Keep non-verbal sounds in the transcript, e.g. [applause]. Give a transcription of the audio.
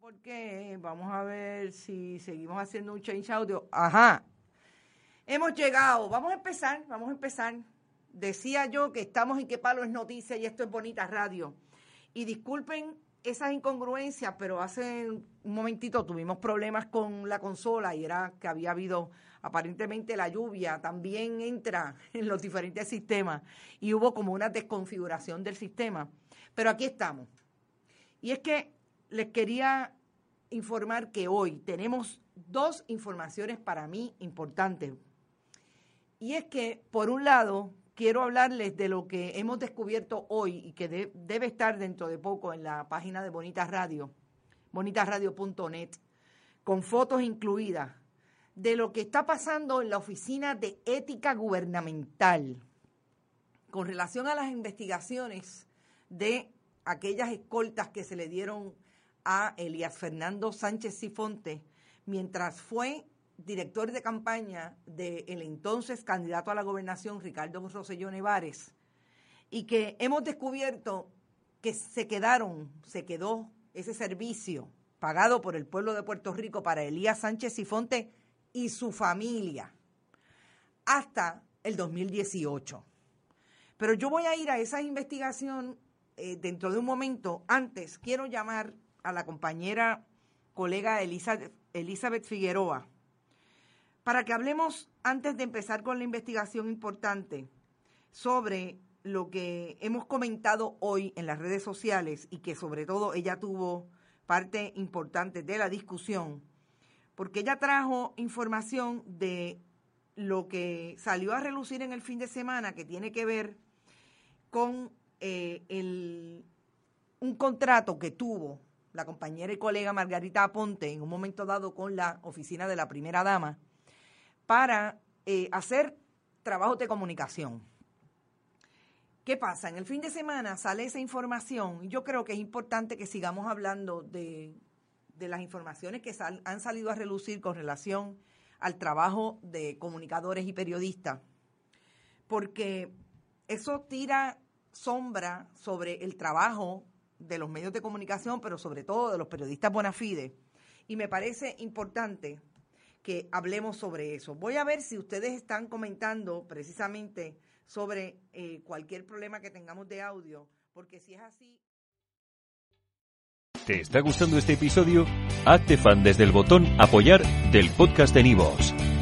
porque vamos a ver si seguimos haciendo un change audio. Ajá. Hemos llegado. Vamos a empezar, vamos a empezar. Decía yo que estamos en qué palo es noticia y esto es bonita radio. Y disculpen esas incongruencias, pero hace un momentito tuvimos problemas con la consola y era que había habido aparentemente la lluvia también entra [laughs] en los diferentes sistemas y hubo como una desconfiguración del sistema. Pero aquí estamos. Y es que les quería informar que hoy tenemos dos informaciones para mí importantes. Y es que, por un lado, quiero hablarles de lo que hemos descubierto hoy y que debe estar dentro de poco en la página de Bonitas Radio, bonitasradio.net, con fotos incluidas, de lo que está pasando en la Oficina de Ética Gubernamental con relación a las investigaciones de aquellas escoltas que se le dieron a Elías Fernando Sánchez Sifonte mientras fue director de campaña del entonces candidato a la gobernación Ricardo Rosselló Nevares y que hemos descubierto que se quedaron, se quedó ese servicio pagado por el pueblo de Puerto Rico para Elías Sánchez Sifonte y su familia hasta el 2018. Pero yo voy a ir a esa investigación eh, dentro de un momento. Antes quiero llamar a la compañera colega Elizabeth, Figueroa. Para que hablemos, antes de empezar con la investigación importante, sobre lo que hemos comentado hoy en las redes sociales y que sobre todo ella tuvo parte importante de la discusión, porque ella trajo información de lo que salió a relucir en el fin de semana que tiene que ver con eh, el, un contrato que tuvo la compañera y colega Margarita Aponte en un momento dado con la oficina de la primera dama para eh, hacer trabajos de comunicación. ¿Qué pasa? En el fin de semana sale esa información y yo creo que es importante que sigamos hablando de, las informaciones que han salido a relucir con relación al trabajo de comunicadores y periodistas, porque eso tira sombra sobre el trabajo de los medios de comunicación, pero sobre todo de los periodistas bona fide. Y me parece importante que hablemos sobre eso. Voy a ver si ustedes están comentando precisamente sobre eh, cualquier problema que tengamos de audio, porque si es así... ¿Te está gustando este episodio? Hazte fan desde el botón apoyar del podcast de Nivos.